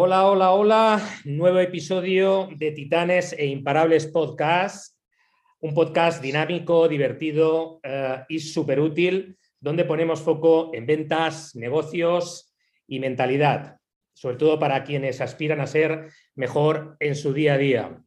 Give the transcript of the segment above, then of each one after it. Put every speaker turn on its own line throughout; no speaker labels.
Hola, hola, hola. Nuevo episodio de Titanes e Imparables Podcast. Un podcast dinámico, divertido eh, y súper útil, donde ponemos foco en ventas, negocios y mentalidad, sobre todo para quienes aspiran a ser mejor en su día a día.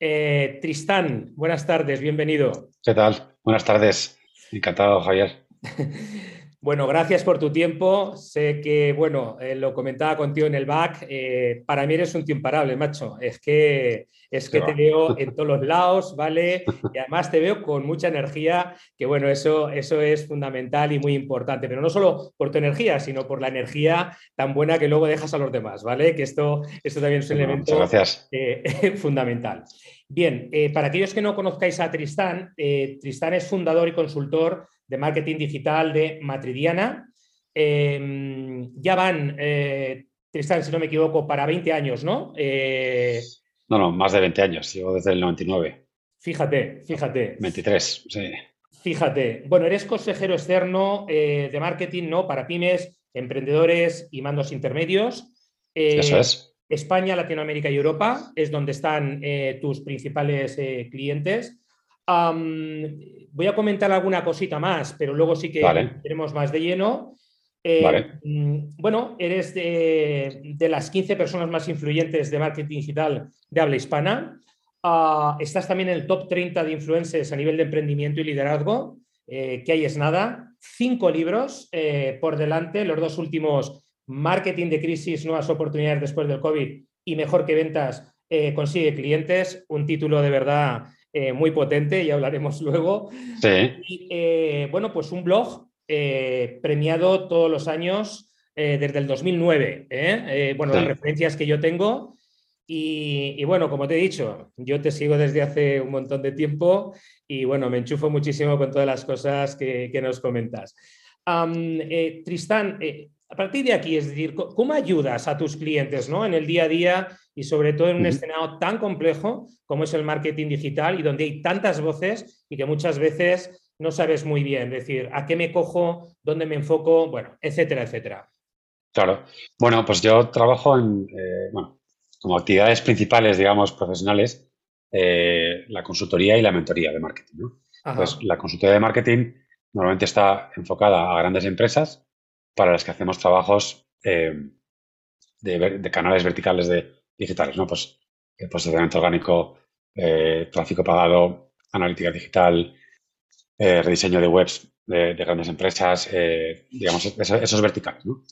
Eh, Tristán, buenas tardes, bienvenido.
¿Qué tal? Buenas tardes. Encantado, Javier.
Bueno, gracias por tu tiempo. Sé que, bueno, eh, lo comentaba contigo en el back. Eh, para mí eres un tío imparable, macho. Es que, es que te veo en todos los lados, ¿vale? Y además te veo con mucha energía, que bueno, eso, eso es fundamental y muy importante. Pero no solo por tu energía, sino por la energía tan buena que luego dejas a los demás, ¿vale? Que esto, esto también es un elemento eh, fundamental. Bien, para aquellos que no conozcáis a Tristán, Tristán es fundador y consultor de marketing digital de Matridiana. Em, ya van, eh, si no me equivoco, para 20 años, ¿no?
Eh, no, no, más de 20 años, llevo desde el 99.
Fíjate, fíjate.
23, sí.
Fíjate, bueno, eres consejero externo eh, de marketing, ¿no? Para pymes, emprendedores y mandos intermedios.
Eh, Eso es.
España, Latinoamérica y Europa es donde están tus principales clientes voy a comentar alguna cosita más, pero luego sí que tenemos más de lleno. Eh, mm, bueno, eres de, las 15 personas más influyentes de marketing digital de habla hispana. Ah, estás también en el top 30 de influencers a nivel de emprendimiento y liderazgo, eh, que ahí es nada. Cinco libros eh, por delante, los dos últimos, Marketing de crisis, nuevas oportunidades después del COVID y Mejor que ventas, consigue clientes. Un título de verdad eh, muy potente, y hablaremos luego.
Sí.
Eh, bueno, pues un blog eh, premiado todos los años desde el 2009. bueno, las referencias que yo tengo. Y, bueno, como te he dicho, yo te sigo desde hace un montón de tiempo y bueno, me enchufo muchísimo con todas las cosas que, nos comentas. Tristán, a partir de aquí, es decir, ¿cómo ayudas a tus clientes ¿no? en el día a día y sobre todo en un escenario tan complejo como es el marketing digital y donde hay tantas voces y que muchas veces no sabes muy bien, decir, a qué me cojo, dónde me enfoco, bueno, etcétera, etcétera.
Claro. Bueno, pues yo trabajo en, eh, bueno, como actividades principales, digamos, profesionales, eh, la consultoría y la mentoría de marketing. ¿no? Pues la consultoría de marketing normalmente está enfocada a grandes empresas para las que hacemos trabajos eh, de, canales verticales de digitales, ¿no? Pues eh, posicionamiento orgánico, eh, tráfico pagado, analítica digital, rediseño de webs de, grandes empresas, digamos, esos verticales, ¿no?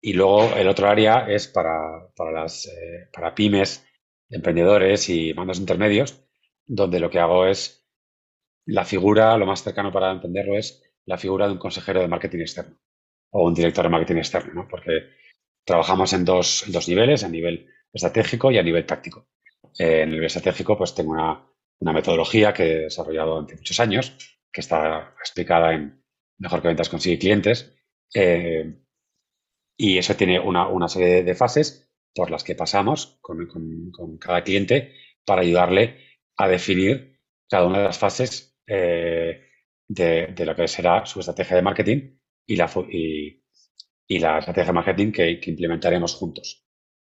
y luego el otro área es para, para las para pymes, emprendedores y mandos intermedios, donde lo que hago es la figura, lo más cercano para entenderlo es la figura de un consejero de marketing externo o un director de marketing externo, ¿no? porque trabajamos en dos, dos niveles, a nivel estratégico y a nivel táctico. Eh, en el nivel estratégico, pues tengo una, una, metodología que he desarrollado durante muchos años, que está explicada en Mejor que Ventas Consigue Clientes. Eh, y eso tiene una, una serie de, fases por las que pasamos con, con, cada cliente para ayudarle a definir cada una de las fases eh, de, lo que será su estrategia de marketing y la, y, la estrategia de marketing que, implementaremos juntos.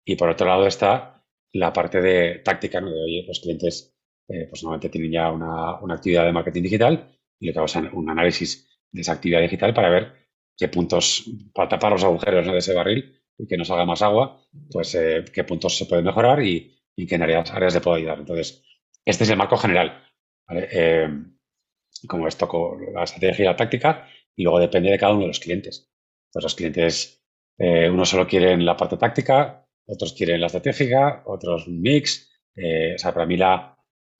Y por otro lado está la parte de táctica, ¿no? de oye, los clientes eh, pues normalmente tienen ya una, actividad de marketing digital y lo que hago es un análisis de esa actividad digital para ver qué puntos, para tapar los agujeros de ese barril y que no salga más agua, pues eh, qué puntos se pueden mejorar y, y qué áreas, áreas le puedo ayudar. Entonces, este es el marco general. ¿vale? Eh, como es toco la estrategia y la táctica, y luego depende de cada uno de los clientes. Los clientes, eh, unos solo quieren la parte táctica, otros quieren la estratégica, otros mix. Eh, o sea, para mí la,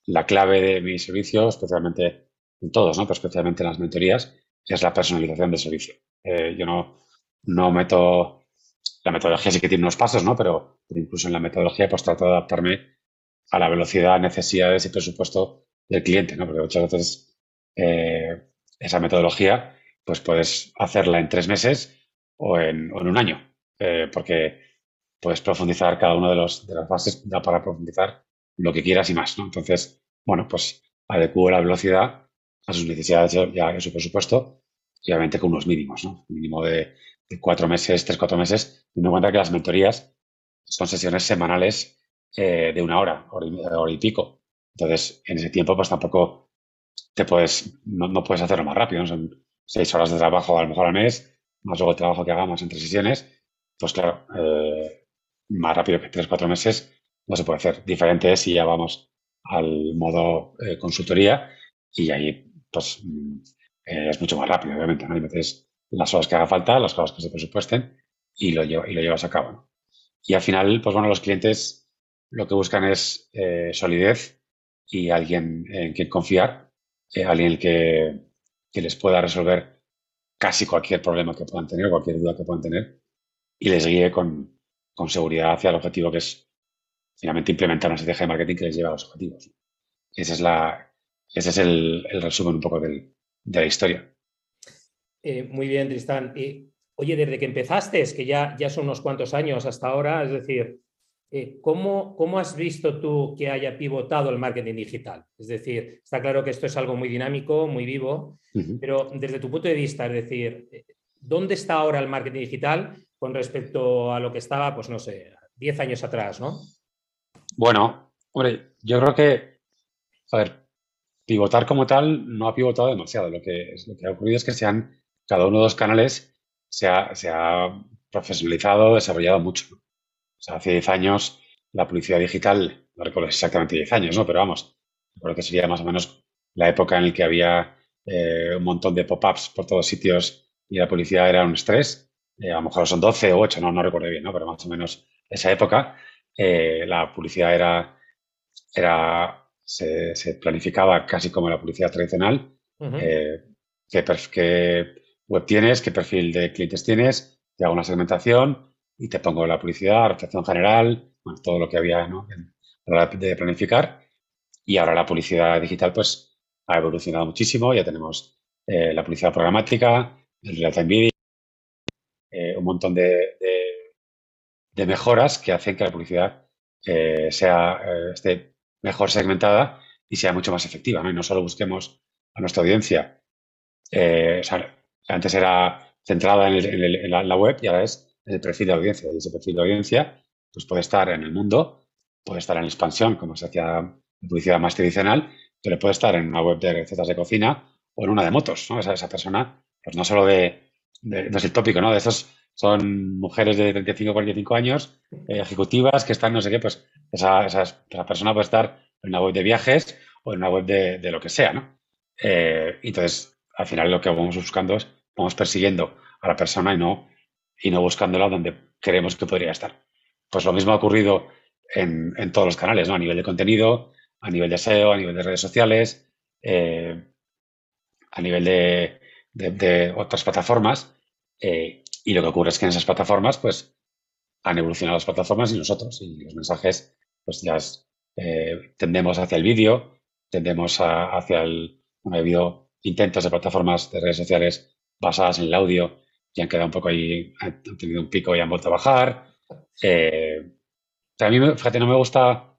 la clave de mi servicio, especialmente en todos, ¿no? pero especialmente en las mentorías, es la personalización del servicio. Eh, yo no, no meto, la metodología sí que tiene unos pasos, ¿no? Pero, incluso en la metodología pues trato de adaptarme a la velocidad, necesidades y presupuesto del cliente, ¿no? Porque muchas veces eh, esa metodología, pues puedes hacerla en tres meses o en, un año, eh, porque puedes profundizar cada una de, los, de las fases, da para profundizar lo que quieras y más, ¿no? Entonces, bueno, pues adecuo la velocidad a sus necesidades y a su presupuesto, y obviamente con unos mínimos, ¿no? Mínimo de, cuatro meses, tres, cuatro meses, teniendo en cuenta que las mentorías son sesiones semanales eh, de una hora, hora y, pico. Entonces, en ese tiempo, pues tampoco te puedes, no, puedes hacerlo más rápido. Son seis horas de trabajo a lo mejor al mes, más luego el trabajo que hagamos entre sesiones. Pues claro, eh, más rápido que tres, cuatro meses no se puede hacer. Diferente es si ya vamos al modo eh, consultoría y ahí, pues, mm, es mucho más rápido, obviamente. ¿no? metes las horas que haga falta, las cosas que se presupuesten y lo, y lo llevas a cabo. Y al final, pues bueno, los clientes lo que buscan es eh, solidez y alguien en quien confiar, eh, alguien que, que, les pueda resolver casi cualquier problema que puedan tener, cualquier duda que puedan tener y les guíe con, con seguridad hacia el objetivo que es finalmente implementar una estrategia de marketing que les lleve a los objetivos. Ese es, la, es el, resumen un poco de la historia.
Eh, muy bien, Tristán. oye, desde que empezaste, es que ya, ya son unos cuantos años hasta ahora, es decir, eh, ¿cómo, ¿cómo, has visto tú que haya pivotado el marketing digital? Es decir, está claro que esto es algo muy dinámico, muy vivo, pero desde tu punto de vista, es decir, eh, ¿dónde está ahora el marketing digital con respecto a lo que estaba, pues no sé, 10 años atrás, ¿no?
Bueno, hombre, yo creo que, a ver, pivotar como tal no ha pivotado demasiado. Lo que, lo que ha ocurrido es que se han cada uno de los canales se ha, profesionalizado, desarrollado mucho. O sea, hace 10 años la publicidad digital, no recuerdo exactamente 10 años, ¿no? Pero vamos, creo que sería más o menos la época en la que había eh, un montón de pop-ups por todos sitios y la publicidad era un estrés. Eh, a lo mejor son 12 o 8, no, no recuerdo bien, ¿no? Pero más o menos esa época eh, la publicidad era, era se, planificaba casi como la publicidad tradicional. que, que web tienes, qué perfil de clientes tienes, te hago una segmentación y te pongo la publicidad, recepción general, todo lo que había ¿no? de planificar. Y ahora la publicidad digital pues ha evolucionado muchísimo, ya tenemos eh, la publicidad programática, el real-time video, eh, un montón de, de, mejoras que hacen que la publicidad eh, sea, esté mejor segmentada y sea mucho más efectiva. ¿no? Y no solo busquemos a nuestra audiencia, o sea, antes era centrada en, la, web y ahora es el perfil de audiencia. Y ese perfil de audiencia pues puede estar en el mundo, puede estar en expansión, como se hacía publicidad más tradicional, pero puede estar en una web de recetas de cocina o en una de motos. ¿no? Esa, esa persona, pues no solo de, no es el tópico, ¿no? De esos son mujeres de 35 45 años, eh, ejecutivas que están no sé qué, pues esa, esa, persona puede estar en una web de viajes o en una web de, lo que sea, ¿no? Eh, entonces, al final lo que vamos buscando es, vamos persiguiendo a la persona y no, y no buscándola donde creemos que podría estar. Pues lo mismo ha ocurrido en, todos los canales, ¿no? A nivel de contenido, a nivel de SEO, a nivel de redes sociales, eh, a nivel de, otras plataformas. Eh, y lo que ocurre es que en esas plataformas, pues, han evolucionado las plataformas y nosotros. Y los mensajes, pues ya eh, tendemos hacia el vídeo, tendemos hacia el, bueno, el vídeo intentos de plataformas de redes sociales basadas en el audio y han quedado un poco ahí, han tenido un pico y han vuelto a bajar. Eh, a mí, fíjate, no me gusta,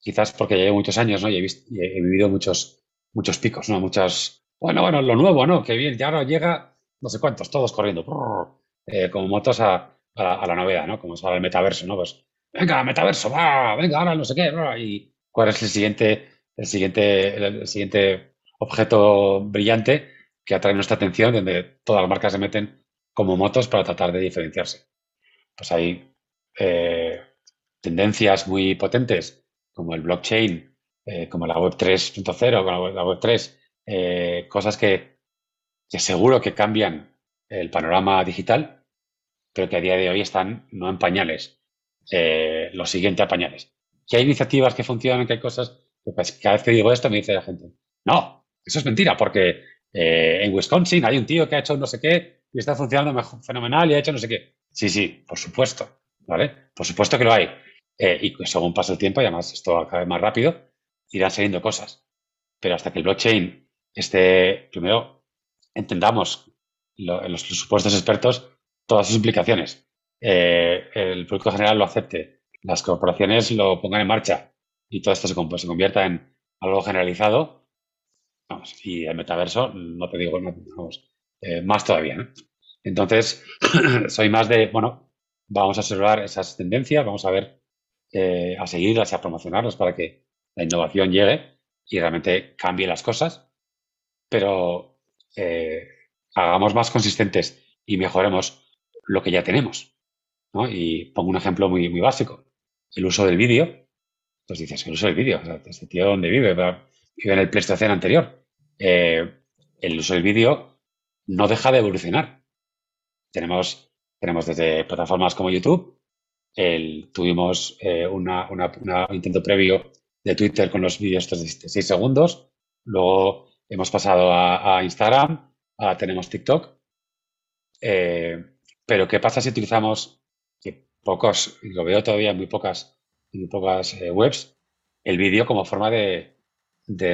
quizás porque llevo muchos años, ¿no? Y he, vivido muchos, muchos picos, ¿no? Muchas, bueno, bueno, lo nuevo, ¿no? Que bien, ya ahora llega, no sé cuántos, todos corriendo, eh, como motos a, a, la novedad, ¿no? Como es ahora el metaverso, ¿no? Pues, venga, metaverso, va, venga, ahora no sé qué, y cuál es el siguiente, el siguiente, el siguiente objeto brillante que atrae nuestra atención, donde todas las marcas se meten como motos para tratar de diferenciarse. Pues hay eh, tendencias muy potentes como el blockchain, eh, como la web 3.0, como la web 3, eh, cosas que, seguro que cambian el panorama digital, pero que a día de hoy están no en pañales, lo siguiente a pañales. Que hay iniciativas que funcionan, que hay cosas, pues cada vez que digo esto me dice la gente, no, eso es mentira, porque eh, en Wisconsin hay un tío que ha hecho no sé qué y está funcionando fenomenal y ha hecho no sé qué. Sí, sí, por supuesto, ¿vale? Por supuesto que lo hay. Eh, y según pasa el tiempo, y además esto acaba más rápido, irán saliendo cosas. Pero hasta que el blockchain esté, primero, entendamos en los supuestos expertos todas sus implicaciones. Eh, el producto general lo acepte, las corporaciones lo pongan en marcha y todo esto se, se convierta en algo generalizado, y el metaverso, no te digo, vamos, eh, más todavía. Entonces, soy más de, bueno, vamos a observar esas tendencias, vamos a ver, eh, a seguirlas y a promocionarlas para que la innovación llegue y realmente cambie las cosas, pero eh, hagamos más consistentes y mejoremos lo que ya tenemos. Y pongo un ejemplo muy, muy básico, el uso del vídeo. Pues dices, el uso del vídeo, este tío dónde vive, vive en el PlayStation anterior. Eh, el uso del vídeo no deja de evolucionar. Tenemos, tenemos desde plataformas como YouTube, tuvimos eh, un intento previo de Twitter con los vídeos de 6 segundos, luego hemos pasado a, Instagram, ahora tenemos TikTok. Eh, pero ¿qué pasa si utilizamos, que pocos, lo veo todavía en muy pocas, muy pocas webs, el vídeo como forma de,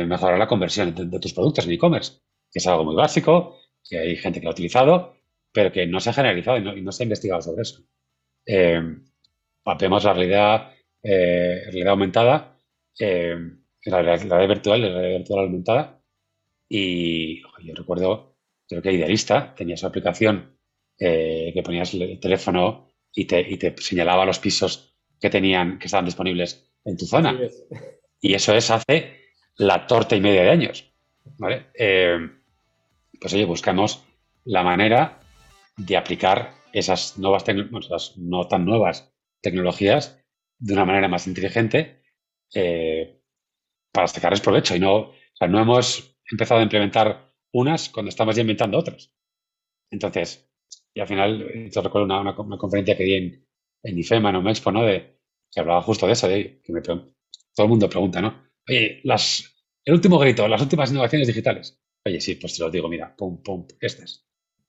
mejorar la conversión de, tus productos en e-commerce? Que es algo muy básico, que hay gente que lo ha utilizado, pero que no se ha generalizado y no, se ha investigado sobre eso. Eh, vemos la realidad, eh, realidad aumentada, eh, la, realidad virtual, la realidad virtual aumentada. Y yo recuerdo, creo que Idealista tenía su aplicación eh, que ponías el teléfono y te, señalaba los pisos que tenían, que estaban disponibles en tu zona. Y eso es hace la torta y media de años. ¿vale? pues oye, buscamos la manera de aplicar esas nuevas no tan nuevas tecnologías de una manera más inteligente eh, para sacarles provecho. Y no, no hemos empezado a implementar unas cuando estamos ya inventando otras. Entonces, y al final, yo recuerdo una, conferencia que di en, en IFEMA, en Expo, ¿no? De, que hablaba justo de eso, de que todo el mundo pregunta, ¿no? Oye, las, el último grito, las últimas innovaciones digitales. Oye, sí, pues te lo digo, mira, pum, pum, estas.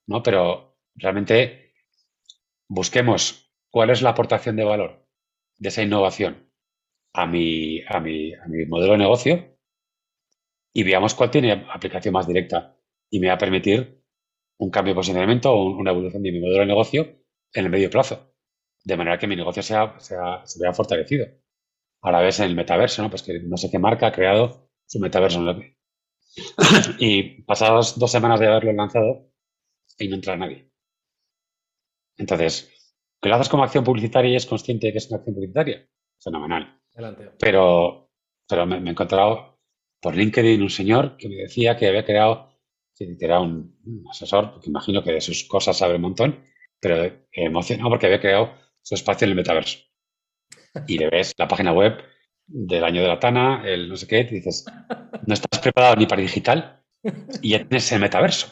¿No? Pero realmente busquemos cuál es la aportación de valor de esa innovación a mi, a mi, a mi modelo de negocio y veamos cuál tiene aplicación más directa y me va a permitir un cambio de posicionamiento o una evolución de mi modelo de negocio en el medio plazo, de manera que mi negocio sea, sea, se vea fortalecido. Ahora ves en el metaverso, ¿no? Pues que no sé qué marca ha creado su metaverso. y pasadas dos semanas de haberlo lanzado y no entra nadie. Entonces, que lo haces como acción publicitaria y es consciente de que es una acción publicitaria, fenomenal. Pero, pero me, he encontrado por LinkedIn un señor que me decía que había creado, que era un, asesor, porque imagino que de sus cosas sabe un montón, pero emocionado porque había creado su espacio en el metaverso. Y le ves la página web del año de la Tana, el no sé qué, y dices, no estás preparado ni para digital y ya tienes el metaverso.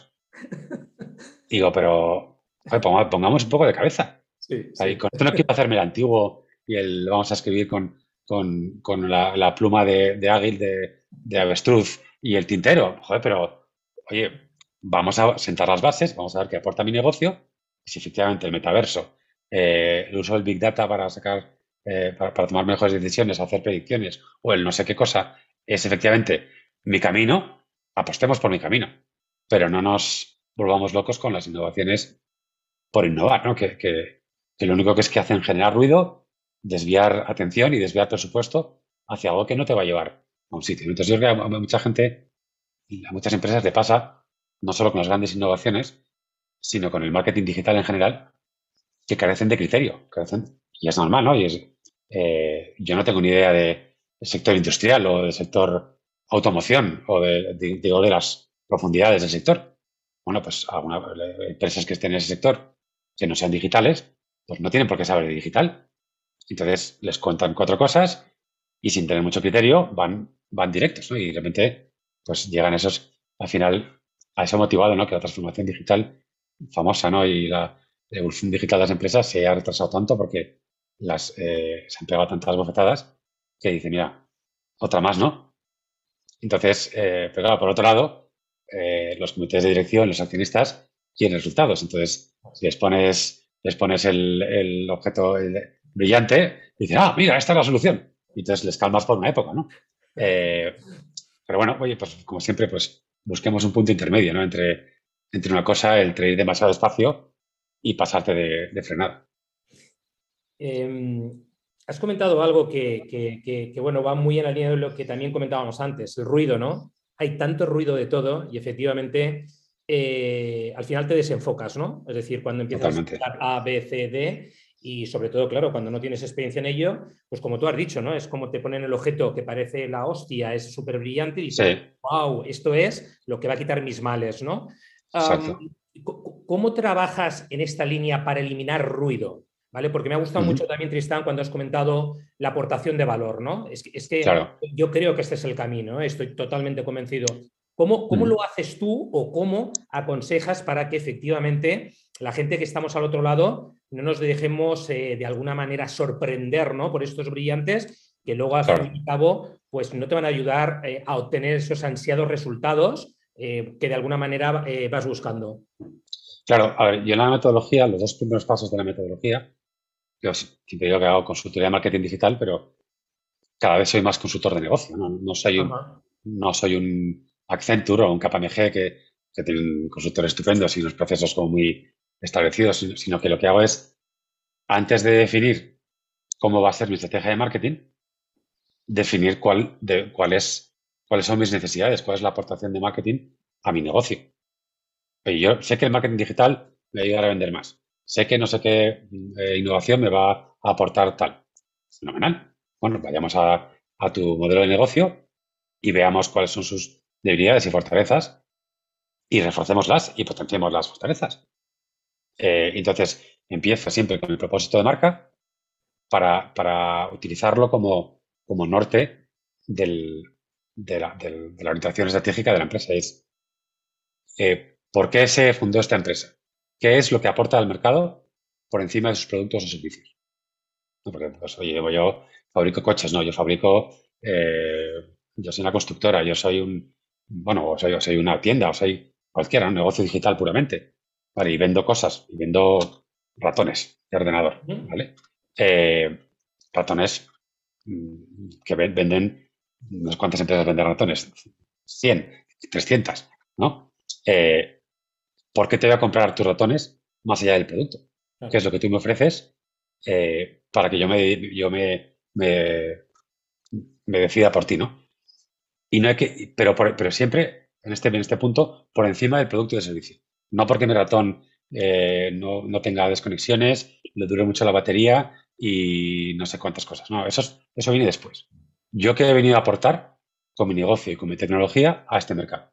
Digo, pero pongamos un poco de cabeza. Con esto no quiero hacerme el antiguo y el vamos a escribir con, con, la, pluma de, de águil de, de, avestruz y el tintero. Joder, pero, oye, vamos a sentar las bases, vamos a ver qué aporta mi negocio. Si efectivamente el metaverso, eh, el uso del Big Data para sacar, eh, para, tomar mejores decisiones, hacer predicciones, o el no sé qué cosa, es efectivamente mi camino, apostemos por mi camino. Pero no nos volvamos locos con las innovaciones por innovar, ¿no? Que, que, lo único que es que hacen generar ruido, desviar atención y desviar presupuesto hacia algo que no te va a llevar a un sitio. Entonces yo creo que a mucha gente a muchas empresas le pasa, no solo con las grandes innovaciones, sino con el marketing digital en general, que carecen de criterio. Carecen, y es normal, ¿no? Y es, eh, yo no tengo ni idea del sector industrial o del sector automoción o de, de, las profundidades del sector. Bueno, pues algunas empresas que estén en ese sector que no sean digitales, pues no tienen por qué saber de digital. Entonces les cuentan cuatro cosas y sin tener mucho criterio van, van directos, ¿no? Y realmente pues llegan esos, al final, a eso motivado, ¿no? Que la transformación digital famosa, ¿no? Y la evolución digital de las empresas se ha retrasado tanto porque las, eh, se han pegado tantas bofetadas que dicen, mira, otra más, ¿no? Entonces, eh, pero claro, por otro lado, eh, los comités de dirección, los accionistas, quieren resultados. Entonces, si les pones les pones el, objeto brillante y dices, ah, mira, esta es la solución. Y entonces les calmas por una época, ¿no? Eh, pero bueno, oye, pues como siempre, pues busquemos un punto intermedio, ¿no? Entre, entre una cosa, el ir demasiado espacio y pasarte de, frenada.
Em, has comentado algo que, bueno, va muy en la línea de lo que también comentábamos antes, el ruido, ¿no? Hay tanto ruido de todo y efectivamente eh, al final te desenfocas, ¿no? Es decir, cuando empiezas a A, B, C, D, y sobre todo, claro, cuando no tienes experiencia en ello, pues como tú has dicho, ¿no? Es como te ponen el objeto que parece la hostia, es súper brillante y dices, wow, esto es lo que va a quitar mis males, ¿no? ¿Cómo trabajas en esta línea para eliminar ruido? ¿Vale? Porque me ha gustado mucho también, Tristán, cuando has comentado la aportación de valor, ¿no? Es, que yo creo que este es el camino, ¿eh? estoy totalmente convencido. ¿Cómo, cómo lo haces tú o cómo aconsejas para que efectivamente la gente que estamos al otro lado no nos dejemos eh, de alguna manera sorprender ¿no? por estos brillantes que luego al fin y al cabo pues no te van a ayudar eh, a obtener esos ansiados resultados que de alguna manera vas buscando?
Claro, a ver, yo en la metodología, los dos primeros pasos de la metodología, yo siempre digo que hago consultoría de marketing digital, pero cada vez soy más consultor de negocio. No, soy, un, no soy un Accenture o un KPMG que, que tienen consultores estupendos y unos procesos como muy establecidos, sino que lo que hago es, antes de definir cómo va a ser mi estrategia de marketing, definir cuál, de, cuál es, cuáles son mis necesidades, cuál es la aportación de marketing a mi negocio. Y yo sé que el marketing digital me va a ayudar a vender más sé que no sé qué eh, innovación me va a aportar tal. Fenomenal. Bueno, vayamos a, tu modelo de negocio y veamos cuáles son sus debilidades y fortalezas y reforcémoslas y potenciemos las fortalezas. Eh, entonces, empiezo siempre con el propósito de marca para, utilizarlo como, como norte de, la, orientación estratégica de la empresa. Es, eh, ¿por qué se fundó esta empresa? Qué es lo que aporta al mercado por encima de sus productos o servicios. porque, pues, oye, yo fabrico coches, no, yo fabrico, eh, yo soy una constructora, yo soy un, bueno, o soy, soy una tienda, o soy cualquiera, un negocio digital puramente, ¿vale? Y vendo cosas, y vendo ratones de ordenador, ¿vale? Eh, ratones mm, que venden, no sé cuántas empresas venden ratones, 100, 300, ¿no? Eh, ¿por qué te voy a comprar tus ratones más allá del producto? ¿Qué es lo que tú me ofreces eh, para que yo me, yo me, me, decida por ti, ¿no? Y no hay que, pero, pero siempre en este, en este punto por encima del producto y del servicio. No porque mi ratón eh, no, tenga desconexiones, le dure mucho la batería y no sé cuántas cosas. No, eso, eso viene después. Yo que he venido a aportar con mi negocio y con mi tecnología a este mercado.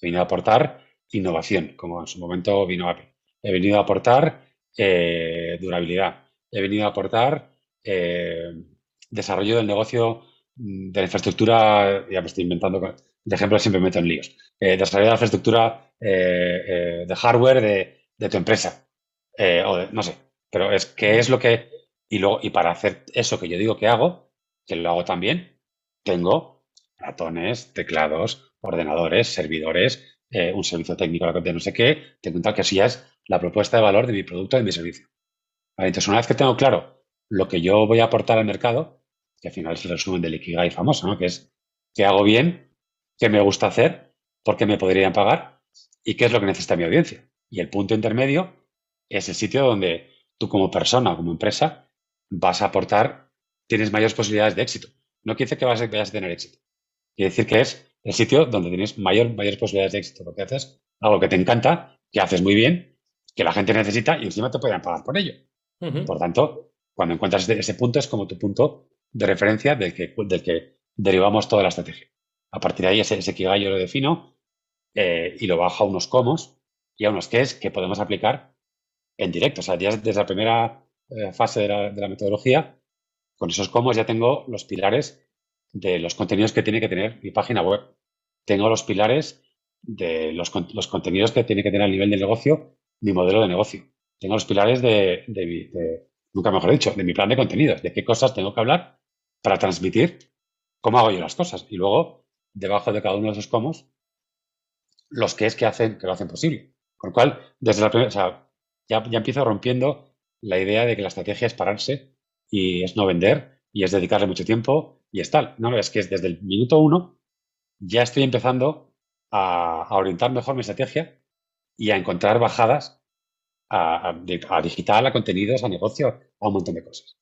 He venido a aportar innovación, como en su momento vino Apple. He venido a aportar eh, durabilidad. He venido a aportar eh, desarrollo del negocio mm, de la infraestructura, ya me estoy inventando, de ejemplo siempre me meto en líos, eh, desarrollo de la infraestructura de hardware de, tu empresa, o no sé, pero es que es lo que, y, luego, y para hacer eso que yo digo que hago, que lo hago también, tengo ratones, teclados, ordenadores, servidores, eh, un servicio técnico de no sé qué, te cuenta que así es la propuesta de valor de mi producto, de mi servicio. Entonces, una vez que tengo claro lo que yo voy a aportar al mercado, que al final es el resumen del Ikigai famoso, ¿no? que es qué hago bien, qué me gusta hacer, por qué me podrían pagar y qué es lo que necesita mi audiencia. Y el punto intermedio es el sitio donde tú como persona o como empresa vas a aportar, tienes mayores posibilidades de éxito. No quiere decir que vas vayas a tener éxito. Quiere decir que es el sitio donde tienes mayor, mayores posibilidades de éxito, porque haces algo que te encanta, que haces muy bien, que la gente necesita y encima te pueden pagar por ello. Por tanto, cuando encuentras ese punto es como tu punto de referencia del que, del que derivamos toda la estrategia. A partir de ahí, ese, ese yo lo defino eh, y lo bajo a unos comos y a unos es que podemos aplicar en directo. O sea, ya desde la primera eh, fase de la, de la metodología, con esos comos ya tengo los pilares de los contenidos que tiene que tener mi página web. Tengo los pilares de los, los contenidos que tiene que tener a nivel de negocio mi modelo de negocio. Tengo los pilares de, de, nunca mejor dicho, de mi plan de contenidos, de qué cosas tengo que hablar para transmitir cómo hago yo las cosas. Y luego, debajo de cada uno de esos cómo, los que es que hacen, que lo hacen posible. Con lo cual, desde la primera, ya, ya empiezo rompiendo la idea de que la estrategia es pararse y es no vender y es dedicarle mucho tiempo y es tal. No, es que es desde el minuto uno ya estoy empezando a, orientar mejor mi estrategia y a encontrar bajadas a, digital, a contenidos, a negocio, a un montón de cosas.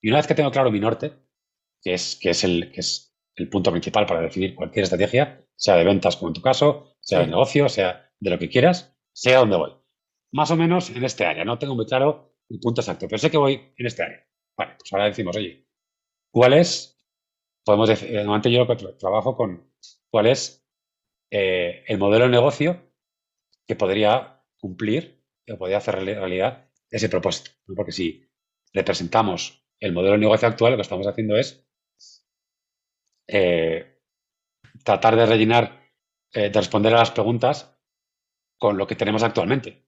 Y una vez que tengo claro mi norte, que es, que es, el, que es el punto principal para definir cualquier estrategia, sea de ventas como en tu caso, sea de negocio, sea de lo que quieras, sé a dónde voy. Más o menos en este área, no tengo muy claro el punto exacto, pero sé que voy en este área. Vale, pues ahora decimos, oye, ¿cuál es? Podemos decir, eh, normalmente yo trabajo con cuál es eh, el modelo de negocio que podría cumplir o podría hacer realidad ese propósito. Porque si representamos el modelo de negocio actual, lo que estamos haciendo es eh, tratar de rellenar, de responder a las preguntas con lo que tenemos actualmente.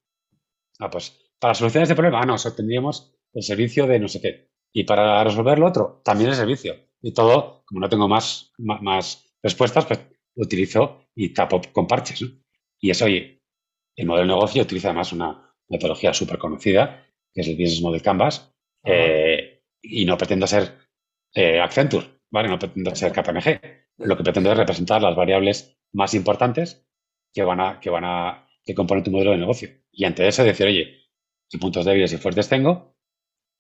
Ah, pues para solucionar este problema, ah, no, tendríamos el servicio de no sé qué. Y para resolver lo otro, también el servicio. Y todo, como no tengo más, más, respuestas, pues lo utilizo y tapo con parches. Y eso, oye, el modelo de negocio utiliza además una metodología súper conocida, que es el Business Model Canvas, eh, y no pretendo ser eh, Accenture, ¿vale? No pretendo ser KPMG. Lo que pretendo es representar las variables más importantes que van a, que van a, que componen tu modelo de negocio. Y ante eso decir, oye, qué puntos débiles y fuertes tengo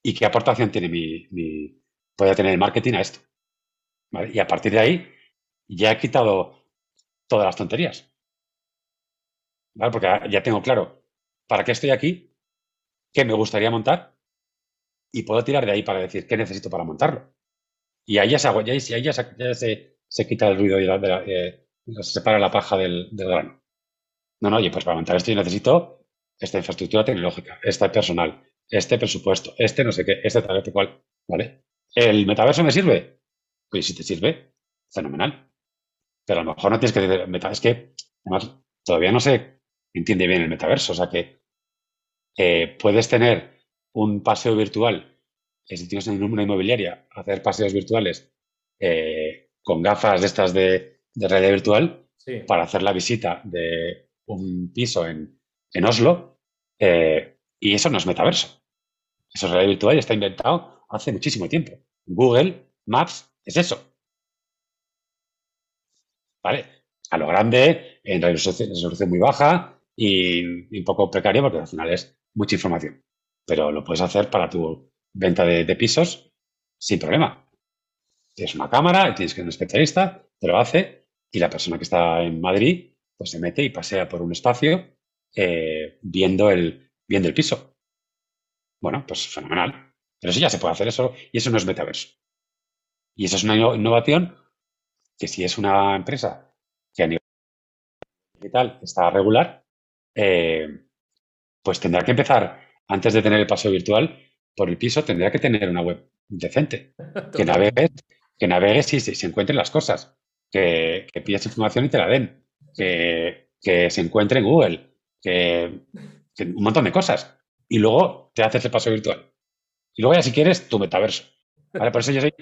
y qué aportación tiene mi, mi puede tener el marketing a esto. Y a partir de ahí ya he quitado todas las tonterías. Porque ya tengo claro para qué estoy aquí, qué me gustaría montar y puedo tirar de ahí para decir qué necesito para montarlo. Y ahí ya se, ya, ya se, se, quita el ruido y eh, se separa la paja del, del grano. No, no, oye, pues para montar esto yo necesito esta infraestructura tecnológica, esta personal, este presupuesto, este no sé qué, este tal, este cual, ¿vale? ¿El metaverso me sirve? Pues si te sirve, fenomenal. Pero a lo mejor no tienes que decir, es que además todavía no se entiende bien el metaverso, o sea que eh, puedes tener un paseo virtual, si tienes una inmobiliaria, hacer paseos virtuales eh, con gafas de estas de, de realidad virtual para hacer la visita de un piso en, en Oslo, eh, y eso no es metaverso. Eso es realidad virtual y está inventado hace muchísimo tiempo. Google Maps es eso. ¿Vale? A lo grande, en resolución muy baja y, un poco precario porque al final es mucha información. Pero lo puedes hacer para tu venta de, pisos sin problema. Tienes una cámara, tienes que ir a un especialista, te lo hace y la persona que está en Madrid pues se mete y pasea por un espacio eh, viendo, el, viendo el piso. Bueno, pues fenomenal. Pero eso ya se puede hacer eso y eso no es metaverso. Y eso es una innovación que si es una empresa que a nivel digital está regular, eh, pues tendrá que empezar, antes de tener el paseo virtual por el piso, tendrá que tener una web decente. Que navegues, que navegues y se, encuentren las cosas. Que, que pidas información y te la den. Que, que se encuentre en Google un montón de cosas. Y luego te haces el paso virtual. Y luego ya si quieres tu metaverso. ¿Vale? Por eso yo soy,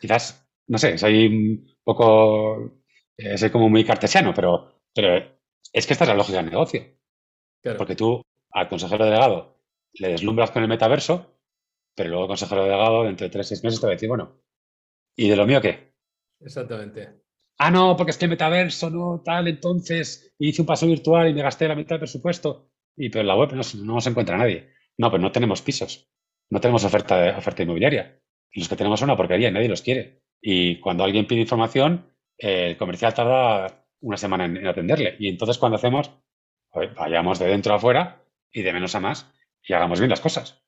quizás, no sé, soy un poco, eh, soy como muy cartesiano, pero, pero es que esta es la lógica del negocio. Porque tú al consejero delegado le deslumbras con el metaverso, pero luego el consejero delegado dentro de tres, seis meses te va a decir, bueno, ¿y de lo mío qué?
Exactamente
ah, no, porque es que el metaverso, no, tal, entonces hice un paso virtual y me gasté la mitad del presupuesto. Y pero en la web no, no se encuentra nadie. No, pero no tenemos pisos, no tenemos oferta, de, oferta inmobiliaria. Y los que tenemos son una porquería, nadie los quiere. Y cuando alguien pide información, el comercial tarda una semana en, atenderle. Y entonces cuando hacemos, vayamos de dentro a afuera y de menos a más y hagamos bien las cosas.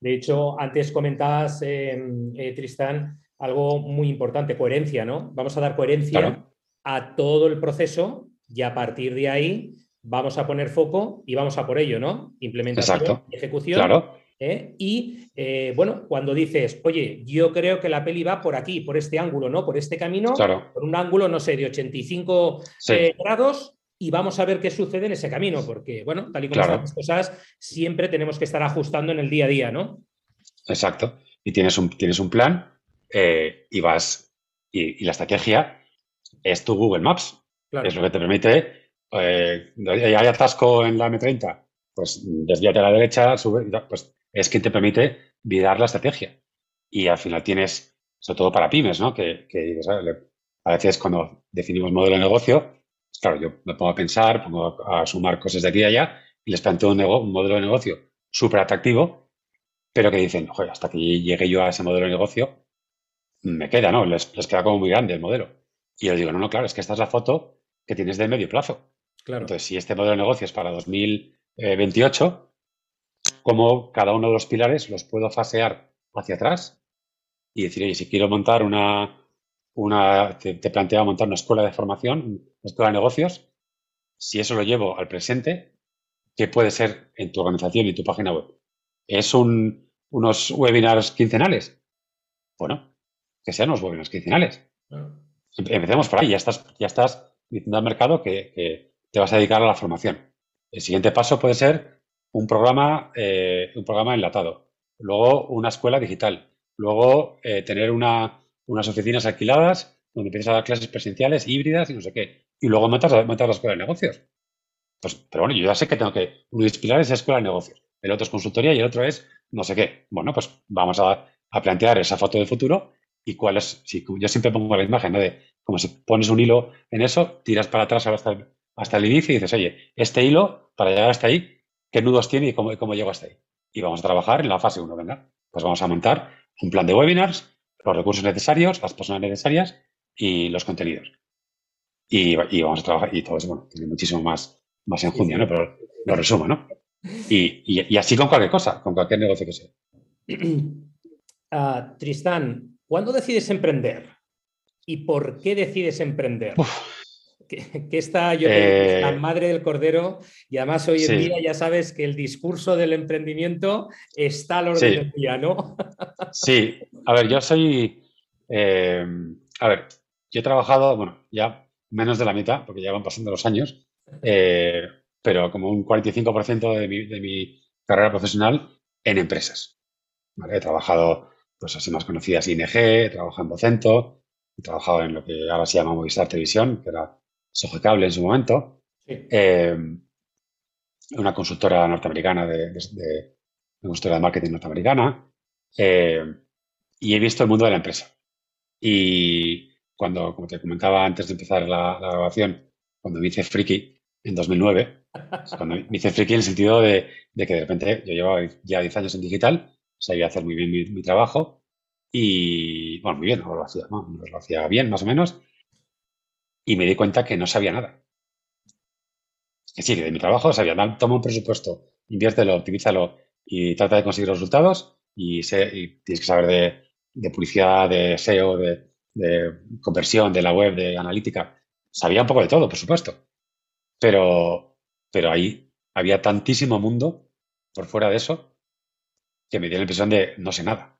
De hecho, antes comentabas, eh, eh, Tristán, algo muy importante, coherencia, ¿no? Vamos a dar coherencia a todo el proceso y a partir de ahí vamos a poner foco y vamos a por ello, ¿no? Implementación, ejecución. Claro. ¿Eh? Y eh, bueno, cuando dices, oye, yo creo que la peli va por aquí, por este ángulo, ¿no? Por este camino, por un ángulo, no sé, de 85 eh, grados, y vamos a ver qué sucede en ese camino, porque, bueno, tal y como están las cosas, siempre tenemos que estar ajustando en el día a día, ¿no?
Exacto. Y tienes un, tienes un plan y vas, y, la estrategia es tu Google Maps. Es lo que te permite, eh, hay atasco en la M30, pues desvíate a la derecha, sube, pues es que te permite virar la estrategia. Y al final tienes, sobre todo para pymes, ¿no? Que, a veces cuando definimos modelo de negocio, claro, yo me pongo a pensar, pongo a sumar cosas de aquí y allá y les planteo un, un modelo de negocio súper atractivo, pero que dicen, hasta que llegue yo a ese modelo de negocio, me queda, ¿no? Les, queda como muy grande el modelo. Y yo digo, no, no, claro, es que esta es la foto que tienes de medio plazo. Entonces, si este modelo de negocio es para 2028, ¿cómo cada uno de los pilares los puedo fasear hacia atrás y decir, oye, si quiero montar una, una te, te planteaba montar una escuela de formación, una escuela de negocios, si eso lo llevo al presente, ¿qué puede ser en tu organización y tu página web? ¿Es un, unos webinars quincenales? Bueno, que sean unos webinars quincenales. Empecemos por ahí, ya estás, ya estás diciendo al mercado que, te vas a dedicar a la formación. El siguiente paso puede ser un programa, eh, un programa enlatado, luego una escuela digital, luego eh, tener una, unas oficinas alquiladas donde empiezas a dar clases presenciales, híbridas y no sé qué. Y luego montas, la escuela de negocios. Pues, pero bueno, yo ya sé que tengo que, uno de mis pilares es escuela de negocios, el otro es consultoría y el otro es no sé qué. Bueno, pues vamos a, plantear esa foto de futuro y cuál es, si, yo siempre pongo la imagen, ¿no? De como si pones un hilo en eso, tiras para atrás hasta el, hasta el inicio y dices, oye, este hilo, para llegar hasta ahí, ¿qué nudos tiene y cómo, cómo llego hasta ahí? Y vamos a trabajar en la fase 1, venga. Pues vamos a montar un plan de webinars, los recursos necesarios, las personas necesarias y los contenidos. Y, vamos a trabajar, y todo eso, bueno, tiene muchísimo más, más enjundia, ¿no? Pero lo resumo, ¿no? Y, y, así con cualquier cosa, con cualquier negocio que sea.
Uh, Tristán, ¿cuándo decides emprender? ¿Y por qué decides emprender? Que, está, yo te la eh. madre del cordero y además hoy en día ya sabes que el discurso del emprendimiento está al orden del día, ¿no?
sí, a ver, yo soy, eh, a ver, yo he trabajado, bueno, ya menos de la mitad, porque ya van pasando los años, eh, pero como un 45% de mi, de mi carrera profesional en empresas. He trabajado pues así más conocidas ING, he trabajado en Vocento, he trabajado en lo que ahora se llama Movistar Televisión, que era Cable en su momento, eh, una consultora norteamericana de, de, consultora de marketing norteamericana, eh, y he visto el mundo de la empresa. Y cuando, como te comentaba antes de empezar la, grabación, cuando me hice friki en 2009, cuando me hice friki en el sentido de, de, que de repente yo llevaba ya 10 años en digital sabía hacer muy bien mi, trabajo y, bueno, muy bien, lo hacía, ¿no? lo hacía bien más o menos y me di cuenta que no sabía nada. Que sí, de mi trabajo sabía, toma un presupuesto, inviértelo, optimízalo y trata de conseguir resultados y, tienes que saber de, publicidad, de SEO, de, de, conversión, de la web, de analítica. Sabía un poco de todo, por supuesto. Pero, pero ahí había tantísimo mundo por fuera de eso que me dio la impresión de no sé nada.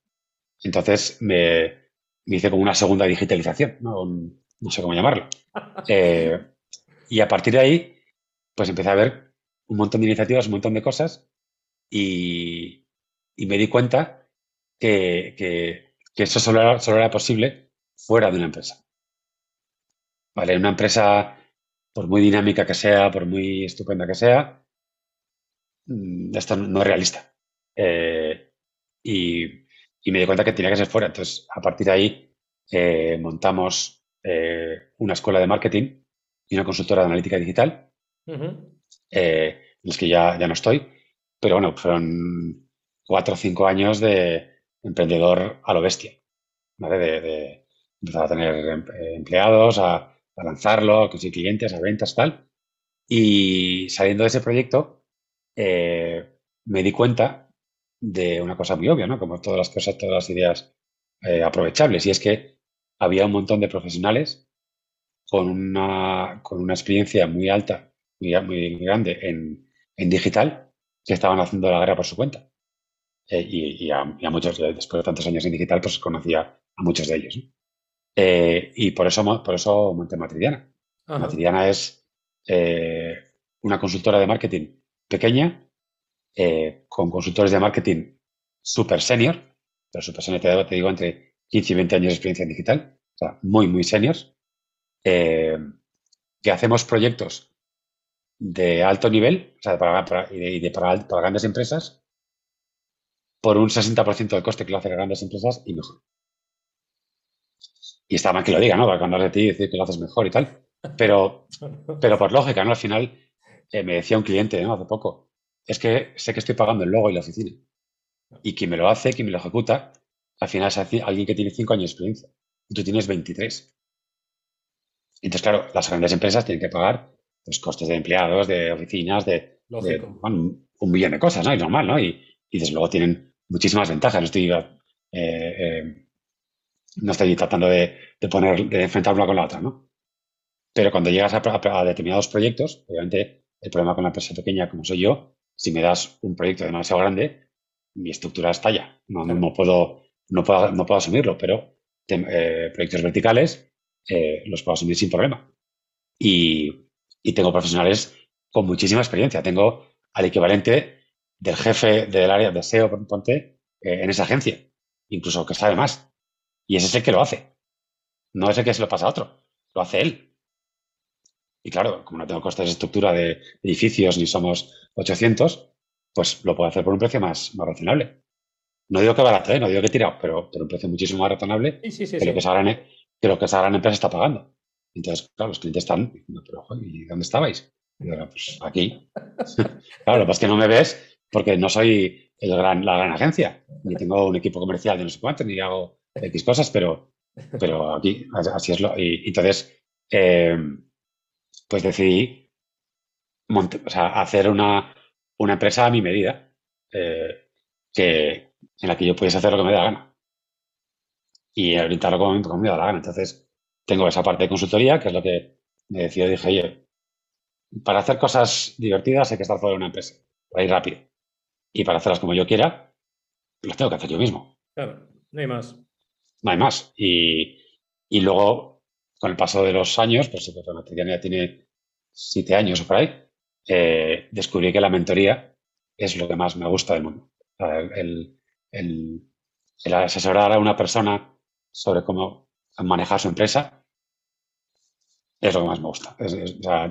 Entonces me, hice como una segunda digitalización, no, no sé cómo llamarlo. Eh, y a partir de ahí, pues empecé a ver un montón de iniciativas, un montón de cosas y, me di cuenta que, que, eso solo era, posible fuera de una empresa. ¿Vale? Una empresa, por muy dinámica que sea, por muy estupenda que sea, mm, esto no es realista. Eh, y, me di cuenta que tenía que ser fuera. Entonces, a partir de ahí, eh, montamos eh, una escuela de marketing y una consultora de analítica digital, en los que ya, ya no estoy. Pero bueno, fueron cuatro o cinco años de emprendedor a lo bestia. De, empezar a tener em, empleados, a, lanzarlo, a conseguir clientes, a ventas, tal. Y saliendo de ese proyecto, me di cuenta de una cosa muy obvia, ¿no? Como todas las cosas, todas las ideas eh, aprovechables. Y es que había un montón de profesionales con una, con una experiencia muy alta, muy, muy grande en, en digital, que estaban haciendo la guerra por su cuenta. Eh, y, a, muchos, después de tantos años en digital, pues conocía a muchos de ellos. Eh, y por eso, por eso monté Matridiana. Matridiana es una consultora de marketing pequeña, eh, con consultores de marketing super senior, pero super senior te, digo entre 15 y 20 años de experiencia en digital, o sea, muy, muy seniors, eh, que hacemos proyectos de alto nivel, o sea, para, y de, para, grandes empresas, por un 60% del coste que lo hacen grandes empresas y mejor. Y está mal que lo diga, ¿no? Para cuando de ti y decir que lo haces mejor y tal. Pero, pero por lógica, ¿no? Al final, eh, me decía un cliente, ¿no? Hace poco, es que sé que estoy pagando el logo y la oficina. Y quien me lo hace, quien me lo ejecuta, al final es alguien que tiene 5 años de experiencia. Y tú tienes 23. Entonces, claro, las grandes empresas tienen que pagar pues, costes de empleados, de oficinas, de, un millón de cosas, ¿no? Y normal, ¿no? Y, desde luego tienen muchísimas ventajas. No estoy, eh, eh, no estoy tratando de, poner, de enfrentar una con la otra, ¿no? Pero cuando llegas a, determinados proyectos, obviamente el problema con la empresa pequeña como soy yo, si me das un proyecto demasiado grande, mi estructura estalla. No, no, puedo, no, puedo, no puedo asumirlo, pero eh, proyectos verticales los puedo asumir sin problema. Y, y tengo profesionales con muchísima experiencia. Tengo al equivalente del jefe del área de SEO, ponte, eh, en esa agencia, incluso que sabe más. Y ese es el que lo hace. No es el que se lo pasa a otro, lo hace él. Y claro, como no tengo costes de estructura de edificios ni somos 800, pues lo puedo hacer por un precio más, más razonable. No digo que barato, ¿eh? no digo que tirado, pero por un precio muchísimo más razonable que, lo que, esa gran, que lo que esa gran empresa está pagando. Entonces, claro, los clientes están diciendo, pero, ¿y dónde estabais? Y ahora, pues aquí. claro, lo que es que no me ves porque no soy el gran, la gran agencia, ni tengo un equipo comercial de no sé cuánto, ni hago X cosas, pero, pero aquí así es lo. Y, entonces, eh, pues decidí hacer una, una, empresa a mi medida, eh, que, en la que yo pudiese hacer lo que me dé la gana. Y orientarlo como, como me da la gana. Entonces, tengo esa parte de consultoría, que es lo que me decidió, dije, oye, para hacer cosas divertidas hay que estar fuera de una empresa, para ir rápido. Y para hacerlas como yo quiera, las tengo que hacer yo mismo.
Claro, no hay más.
No hay más. Y, luego, con el paso de los años, pues ya tiene siete años o por ahí, eh, descubrí que la mentoría es lo que más me gusta del mundo. El, el asesorar a una persona sobre cómo manejar su empresa es lo que más me gusta.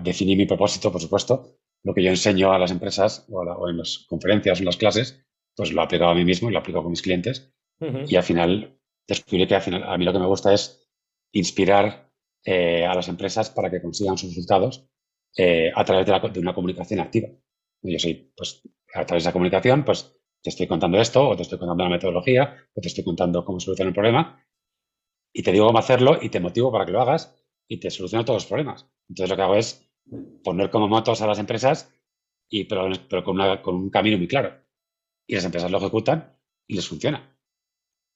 definir mi propósito, por supuesto. Lo que yo enseño a las empresas o, en las conferencias o en las clases, pues lo aplico a mí mismo y lo aplico con mis clientes. Y al final descubrí que al final a mí lo que me gusta es inspirar eh, a las empresas para que consigan sus resultados eh, a través de, una comunicación activa. Yo soy, pues, a través de esa comunicación, pues te estoy contando esto, o te estoy contando la metodología, o te estoy contando cómo solucionar el problema, y te digo cómo hacerlo y te motivo para que lo hagas y te soluciona todos los problemas. Entonces lo que hago es poner como motos a las empresas, y, pero, con, un camino muy claro. Y las empresas lo ejecutan y les funciona.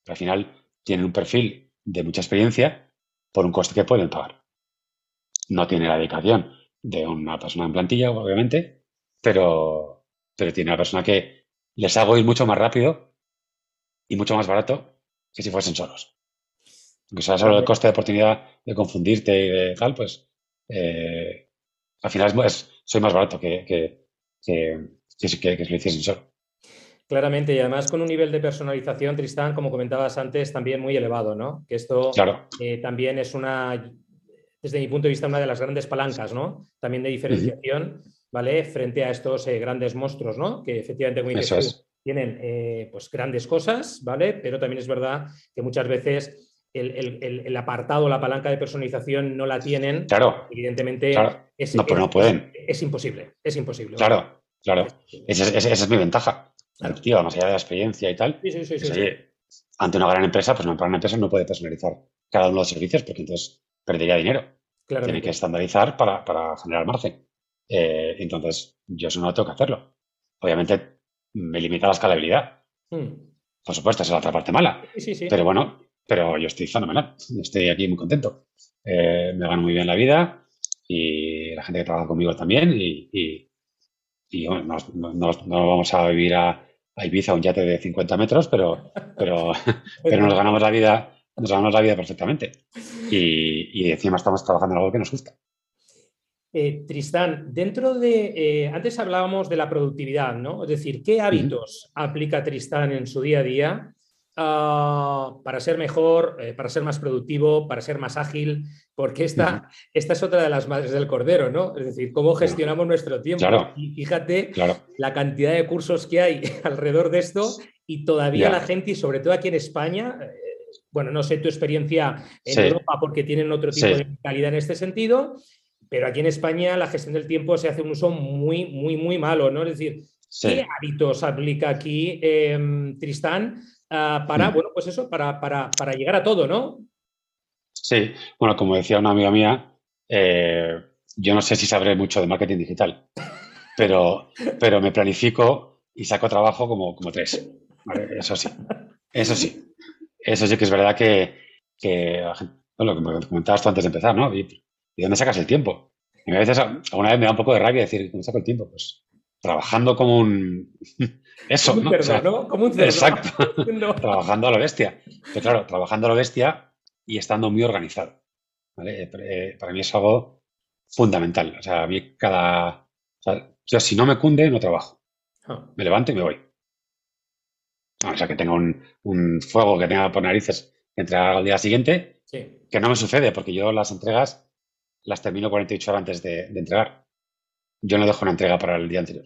al final tienen un perfil de mucha experiencia por un coste que pueden pagar. No tiene la dedicación de una persona en plantilla, obviamente, pero, pero tiene una persona que les hago ir mucho más rápido y mucho más barato que si fuesen solos. Aunque sea solo el coste de oportunidad de confundirte y de tal, pues eh, al final es, soy más barato que, que, que, que, lo hiciesen solo.
Claramente, y además con un nivel de personalización, Tristán, como comentabas antes, también muy elevado, ¿no? Que esto eh, también es una, desde mi punto de vista, una de las grandes palancas, ¿no? También de diferenciación, ¿vale? Frente a estos eh, grandes monstruos, ¿no? Que efectivamente, como tienen pues grandes cosas, ¿vale? Pero también es verdad que muchas veces el, apartado, la palanca de personalización no la tienen,
claro,
evidentemente
Es, no, no pueden.
Es, imposible, es imposible.
Claro, claro. Esa, es mi ventaja. Activa, más allá de la experiencia y tal. Sí, sí, sí, pues, ante una gran empresa, pues una gran empresa no puede personalizar cada uno de los servicios porque entonces perdería dinero. Tiene que estandarizar para, generar margen. Eh, entonces, yo eso no tengo que hacerlo. Obviamente, me limita la escalabilidad. Hmm. Por supuesto, esa es la otra parte mala. Pero bueno, pero yo estoy fenomenal, estoy aquí muy contento. Eh, me gano muy bien la vida y la gente que trabaja conmigo también y, bueno, no, vamos a vivir a, a, Ibiza un yate de 50 metros, pero, pero, pero nos ganamos la vida, nos ganamos la vida perfectamente. Y, y encima estamos trabajando en algo que nos gusta.
Eh, Tristán, dentro de, eh, antes hablábamos de la productividad, ¿no? Es decir, ¿qué hábitos aplica Tristán en su día a día Ah, para ser mejor, eh, para ser más productivo, para ser más ágil, porque esta, esta es otra de las madres del cordero, ¿no? Es decir, cómo gestionamos nuestro tiempo. Y fíjate la cantidad de cursos que hay alrededor de esto y todavía la gente, y sobre todo aquí en España, eh, bueno, no sé tu experiencia en Europa porque tienen otro tipo de calidad en este sentido, pero aquí en España la gestión del tiempo se hace un uso muy, muy, muy malo, ¿no? Es decir, ¿qué hábitos aplica aquí em, Tristán Ah, para, mm. bueno, pues eso, para, llegar a todo, ¿no?
Sí, bueno, como decía una amiga mía, eh, yo no sé si sabré mucho de marketing digital, pero, pero me planifico y saco trabajo como, como tres. Eso sí, eso sí. Eso sí que es verdad que, que lo que me comentabas tú antes de empezar, ¿no? ¿Y, dónde sacas el tiempo? Y a veces, alguna vez me da un poco de rabia decir, ¿cómo saco el tiempo? Pues trabajando como un... Eso,
como un cerdo, ¿no? Como un cerdo.
Exacto. trabajando a la bestia. Pero claro, trabajando a la bestia y estando muy organizado. ¿vale? Eh, eh, para mí es algo fundamental. O sea, a mí cada... O sea, yo si no me cunde, no trabajo. Ah. Me levanto y me voy. O sea, que tenga un, fuego que tenga por narices entregar al día siguiente, que no me sucede, porque yo las entregas las termino 48 horas antes de, entregar. Yo no dejo una entrega para el día anterior.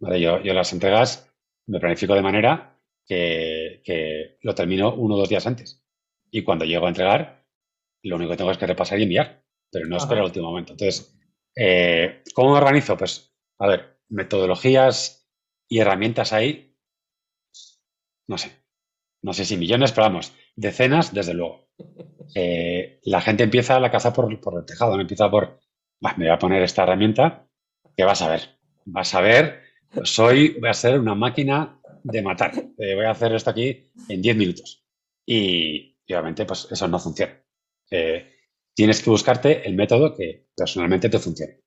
Yo, yo las entregas me planifico de manera que, lo termino uno o dos días antes. Y cuando llego a entregar, lo único que tengo es que repasar y enviar, pero no espero el último momento. Entonces, eh, ¿cómo me organizo? Pues, a ver, metodologías y herramientas ahí no sé, no sé si millones, pero vamos, decenas, desde luego. Eh, la gente empieza la casa por, por el tejado, no empieza por, me voy a poner esta herramienta que vas a ver. Vas a ver, soy, voy a ser una máquina de matar. Eh, voy a hacer esto aquí en 10 minutos. Y, obviamente, pues eso no funciona. Eh, tienes que buscarte el método que personalmente te funcione.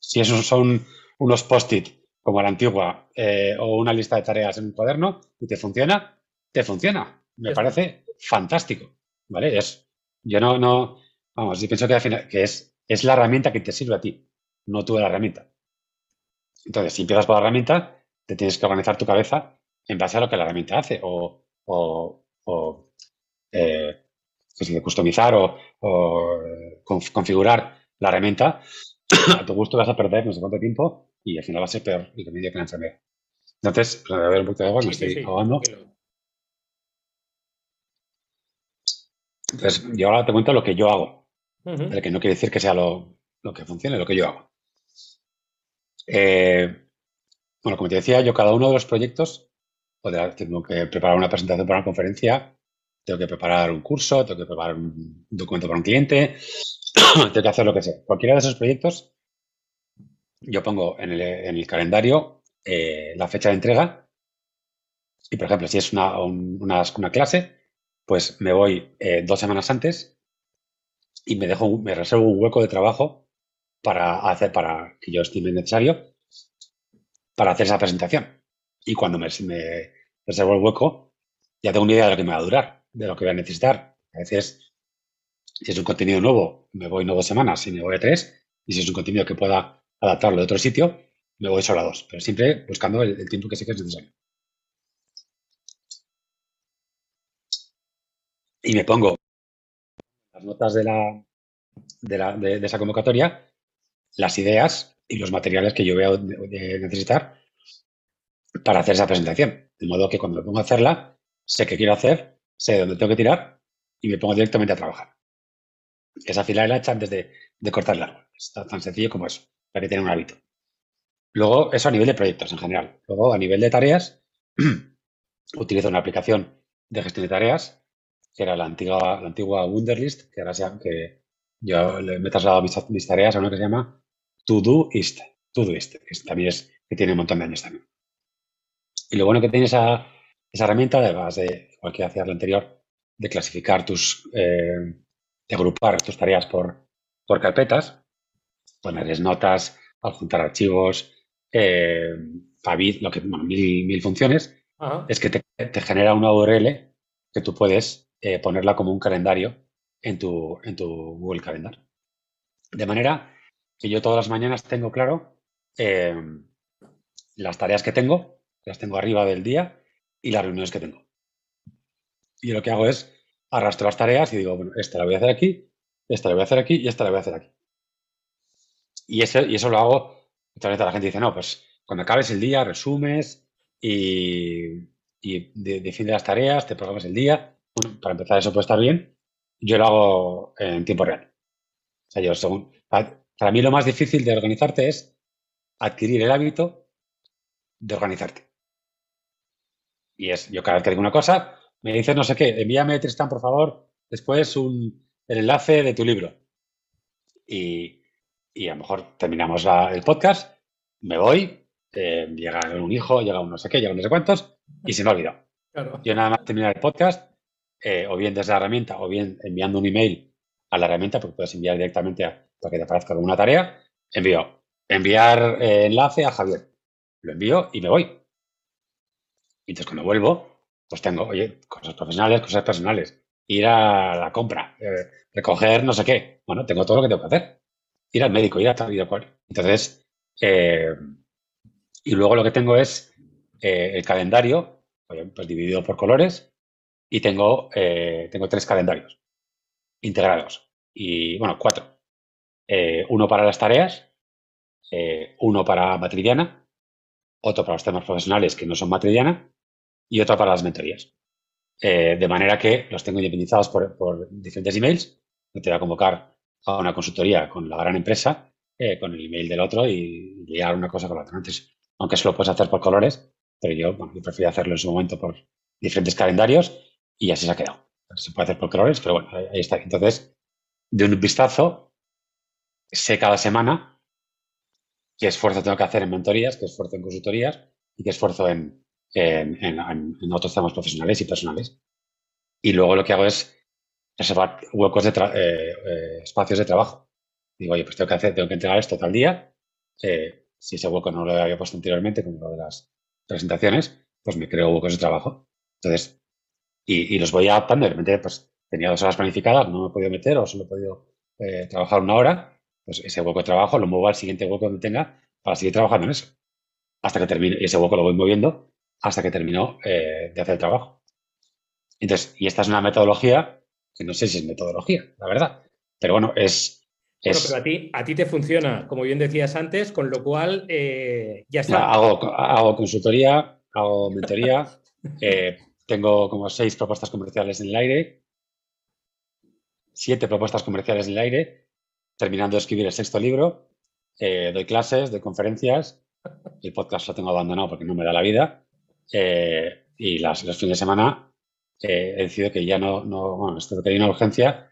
Si esos son unos post-it como la antigua, eh, o una lista de tareas en un cuaderno y te funciona, te funciona. Me parece fantástico, ¿vale? Es, yo no, no, vamos, yo pienso que, al final, que es, es la herramienta que te sirve a ti, no tú la herramienta. Entonces, si empiezas por la herramienta, te tienes que organizar tu cabeza en base a lo que la herramienta hace o, o, o eh, pues customizar o, eh, configurar la herramienta a tu gusto vas a perder no sé cuánto tiempo y al final va a ser peor el remedio que la enfermedad. Entonces, pues, a ver un poquito de agua, me estoy ahogando. Entonces, yo ahora te cuento lo que yo hago. que no quiere decir que sea lo, que funcione, lo que yo hago. Eh, bueno, como te decía, yo cada uno de los proyectos, tengo que preparar una presentación para una conferencia, tengo que preparar un curso, tengo que preparar un documento para un cliente, tengo que hacer lo que sea. Cualquiera de esos proyectos yo pongo en el, calendario eh, la fecha de entrega y, por ejemplo, si es una, una, clase, pues me voy eh, dos semanas antes y me dejo, me reservo un hueco de trabajo para hacer, para que yo estime necesario para hacer esa presentación. Y cuando me, reservo el hueco, ya tengo una idea de lo que me va a durar, de lo que voy a necesitar. A veces, si es un contenido nuevo, me voy no dos semanas, y me voy a tres. Y si es un contenido que pueda adaptarlo de otro sitio, me voy solo a dos, pero siempre buscando el, tiempo que sé que es necesario. Y me pongo las notas de, la, de, esa convocatoria, las ideas y los materiales que yo voy a necesitar para hacer esa presentación. De modo que cuando me pongo a hacerla, sé qué quiero hacer, sé dónde tengo que tirar y me pongo directamente a trabajar. Esa fila la hecha antes de, de cortar el árbol. Está tan sencillo como eso para que tenga un hábito. Luego, eso a nivel de proyectos en general. Luego, a nivel de tareas, utilizo una aplicación de gestión de tareas, que era la antigua, la antigua Wunderlist, que ahora sea, que yo me he trasladado mis, tareas a una que se llama Todoist. Todoist, que también es, que tiene un montón de años también. Y lo bueno que tiene esa, esa herramienta, además de, igual que hacía la anterior, de clasificar tus, eh, de agrupar tus tareas por, por carpetas, ponerles notas, adjuntar archivos, eh, lo que, mil, mil funciones, es que te, genera una URL que tú puedes eh, ponerla como un calendario en tu, en tu Google Calendar. De manera que yo todas las mañanas tengo claro eh, las tareas que tengo, las tengo arriba del día y las reuniones que tengo. Y lo que hago es arrastro las tareas y digo, bueno, esta la voy a hacer aquí, esta la voy a hacer aquí y esta la voy a hacer aquí. Y eso, y eso lo hago, muchas veces la gente dice, no, pues cuando acabes el día, resumes y, y defines las tareas, te programas el día. Bueno, para empezar eso puede estar bien. Yo lo hago en tiempo real. O sea, yo según, para, mí lo más difícil de organizarte es adquirir el hábito de organizarte. Y es, yo cada vez que digo una cosa, me dices no sé qué, envíame, Tristan, por favor, después un, el enlace de tu libro. Y, y a lo mejor terminamos el podcast, me voy, eh, llega un hijo, llega un no sé qué, llega un no sé cuántos y se me ha olvidado. Yo nada más terminar el podcast, eh, o bien desde la herramienta o bien enviando un email a la herramienta, porque puedes enviar directamente para que te aparezca como una tarea, envío enviar eh, enlace a Javier. Lo envío y me voy. Y entonces cuando vuelvo, pues tengo, oye, cosas profesionales, cosas personales. Ir a la compra, recoger no sé qué. Bueno, tengo todo lo que tengo que hacer ir al médico, ir a tal y cual. Entonces, eh, y luego lo que tengo es eh, el calendario, pues dividido por colores, y tengo, eh, tengo tres calendarios integrados. Y bueno, cuatro. uno para las tareas, uno para Matridiana, otro para los temas profesionales que no son Matridiana y otro para las mentorías. de manera que los tengo independizados por, por diferentes emails. Me te voy a convocar a una consultoría con la gran empresa, eh, con el email del otro y liar una cosa con la otra. Antes, aunque eso lo puedes hacer por colores, pero yo prefiero hacerlo en su momento por diferentes calendarios y así se ha quedado. Se puede hacer por colores, pero bueno, ahí, está. Entonces, de un vistazo, sé cada semana qué esfuerzo tengo que hacer en mentorías, qué esfuerzo en consultorías y qué esfuerzo en, en, en otros temas profesionales y personales. Y luego lo que hago es reservar huecos de eh, eh, espacios de trabajo. Digo, oye, pues tengo que hacer, tengo que entregar esto tal día. Eh, si ese hueco no lo había puesto anteriormente, como lo de las presentaciones, pues me creo huecos de trabajo. Entonces, y, los voy adaptando. De repente, pues tenía dos horas planificadas, no me he podido meter o solo he podido trabajar una hora. Pues ese hueco de trabajo lo muevo al siguiente hueco donde tenga para seguir trabajando en eso. Hasta que termine. Y ese hueco lo voy moviendo hasta que termino de hacer el trabajo. Entonces, y esta es una metodología que no sé si es metodología, la verdad. Pero bueno, es...
Bueno, pero a ti, a ti te funciona, como bien decías antes, con lo cual eh, ya está.
hago, consultoría, hago mentoría, eh, tengo como seis propuestas comerciales en el aire, siete propuestas comerciales en el aire, terminando de escribir el sexto libro, eh, doy clases, doy conferencias, el podcast lo tengo abandonado porque no me da la vida, y las, los fines de semana he decidido que ya no, no bueno, esto que hay una urgencia,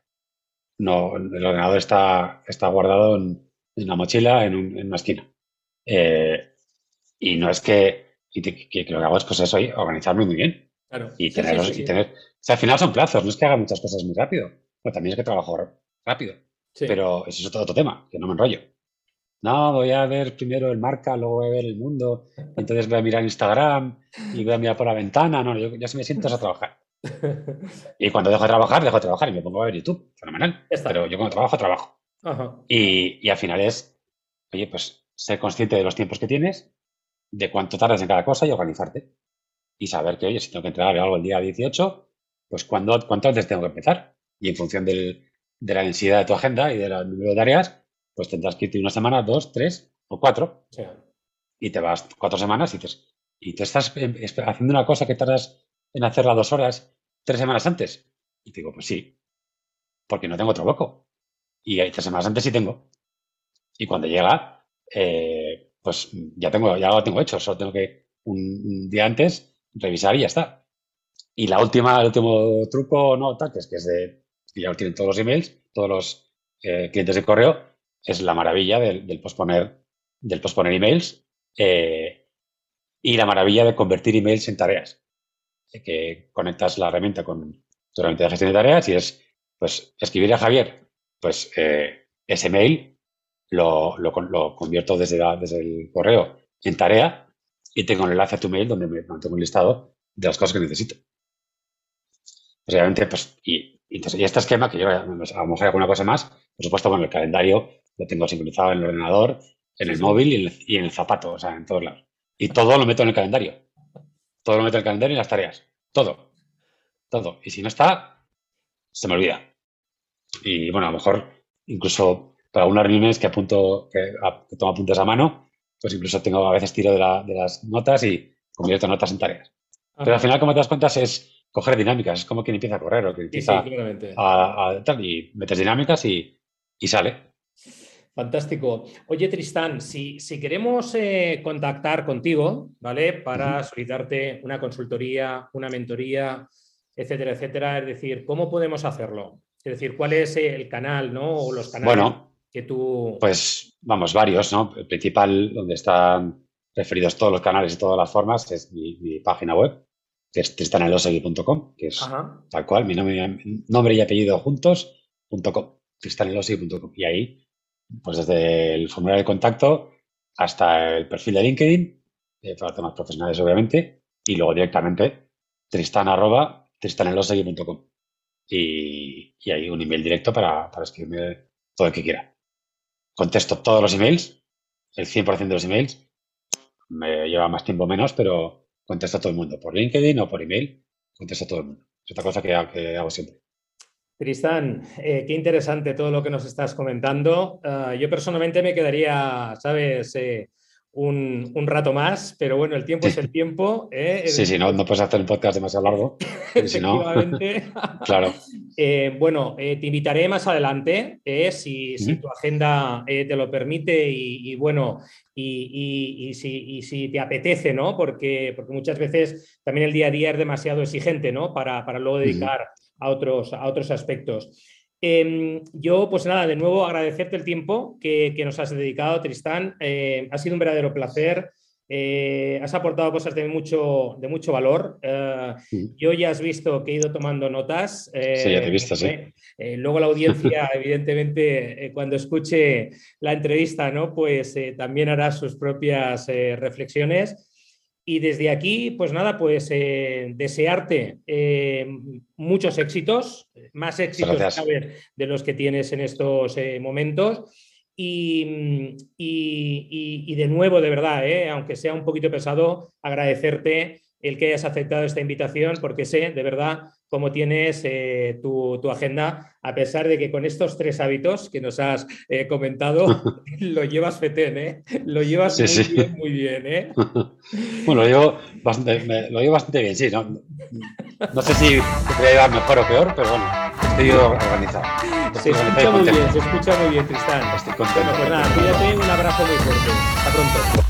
no, el ordenador está, guardado en, una mochila en, una esquina. Eh, y no es que, y que, lo que hago es pues eso, organizarme muy bien. Y, tener, y tener, o sea, al final son plazos, no es que haga muchas cosas muy rápido, pero también es que trabajo rápido. Pero eso es otro, otro tema, que no me enrollo. No, voy a ver primero el marca, luego voy a ver el mundo, entonces voy a mirar Instagram y voy a mirar por la ventana. No, yo ya se me siento a trabajar. y cuando dejo de trabajar, dejo de trabajar y me pongo a ver YouTube. Fenomenal. Pero yo cuando trabajo, trabajo. Y, al final es, oye, pues ser consciente de los tiempos que tienes, de cuánto tardas en cada cosa y organizarte. Y saber que, oye, si tengo que entregar algo el día 18, pues cuándo, cuánto antes tengo que empezar. Y en función de la densidad de tu agenda y del número de tareas, pues tendrás que irte una semana, dos, tres o cuatro. Y te vas cuatro semanas y dices, y tú estás haciendo una cosa que tardas en hacerla dos horas tres semanas antes. Y digo, pues sí, porque no tengo otro hueco. Y tres semanas antes sí tengo. Y cuando llega, eh, pues ya tengo, ya lo tengo hecho. Solo tengo que un, día antes revisar y ya está. Y la última, el último truco, no, tal, que es que es de, ya lo tienen todos los emails, todos los eh, clientes de correo, es la maravilla del, posponer, del posponer emails eh, y la maravilla de convertir emails en tareas que conectas la herramienta con tu herramienta de gestión de tareas y es, pues, escribir a Javier, pues eh, ese mail lo, lo, convierto desde, desde el correo en tarea y tengo el enlace a tu mail donde me mantengo un listado de las cosas que necesito. Pues obviamente, pues, y, y, este esquema, que yo a lo mejor hay alguna cosa más, por supuesto, bueno, el calendario lo tengo sincronizado en el ordenador, en el móvil y en el, y en el zapato, o sea, en todos lados. Y todo lo meto en el calendario. Todo lo meto en el calendario y las tareas. Todo. Todo. Y si no está, se me olvida. Y bueno, a lo mejor incluso para algunas reuniones que apunto, que, tomo apuntes a mano, pues incluso tengo a veces tiro de, las notas y convierto notas en tareas. Pero al final, como te das cuenta, es coger dinámicas. Es como quien empieza a correr o que empieza a, y metes dinámicas y, y sale.
Fantástico. Oye, Tristán, si, queremos eh, contactar contigo, ¿vale? Para solicitarte una consultoría, una mentoría, etcétera, etcétera, es decir, ¿cómo podemos hacerlo? Es decir, ¿cuál es el canal, ¿no? O los canales.
Bueno,
que tú...
Pues vamos, varios, ¿no? El principal, donde están referidos todos los canales y todas las formas, es mi, página web, que es tristanelosegui.com, que es tal cual, mi nombre, y apellido juntos.com, tristanelosegui.com. Y ahí, pues desde el formulario de contacto hasta el perfil de LinkedIn, eh, para temas profesionales, obviamente, y luego directamente tristan arroba tristanelosegui.com. Y, y hay un email directo para, para escribirme todo el que quiera. Contesto todos los emails, el 100% de los emails. Me lleva más tiempo menos, pero contesto a todo el mundo. Por LinkedIn o por email, contesto a todo el mundo. Es otra cosa que, hago siempre.
Tristán, eh, qué interesante todo lo que nos estás comentando. Ah, yo personalmente me quedaría, ¿sabes? Eh, un, rato más, pero bueno, el tiempo es el tiempo. ¿eh?
Sí, sí, no, no puedes hacer el podcast demasiado largo. Efectivamente. claro.
Eh, bueno, eh, te invitaré más adelante, si, si, tu agenda te lo permite y, bueno, y, si, si, te apetece, ¿no? Porque, porque muchas veces también el día a día es demasiado exigente, ¿no? Para, para luego dedicar a, otros, a otros aspectos. Em, yo, pues nada, de nuevo agradecerte el tiempo que, nos has dedicado, Tristán. Eh, ha sido un verdadero placer. Eh, has aportado cosas de mucho, de mucho valor. Eh, yo ya has visto que he ido tomando notas.
sí, ya te he visto, sí.
luego la audiencia, evidentemente, cuando escuche la entrevista, ¿no? pues también hará sus propias reflexiones. Y desde aquí, pues nada, pues eh, desearte eh, muchos éxitos, más éxitos de los que tienes en estos eh, momentos. Y, y, de nuevo, de verdad, aunque sea un poquito pesado, agradecerte el que hayas aceptado esta invitación, porque sé de verdad cómo tienes eh, tu, agenda, a pesar de que con estos tres hábitos que nos has eh, comentado, lo llevas fetén, ¿eh? Lo llevas muy bien, muy bien, ¿eh?
bueno, lo llevo, bastante, lo llevo bastante bien, sí. No, no sé si te voy a mejor o peor, pero bueno, estoy organizado.
se escucha muy bien, se escucha muy bien, Tristán. Estoy contento. Bueno, pues nada, cuídate, un abrazo muy fuerte. Hasta pronto.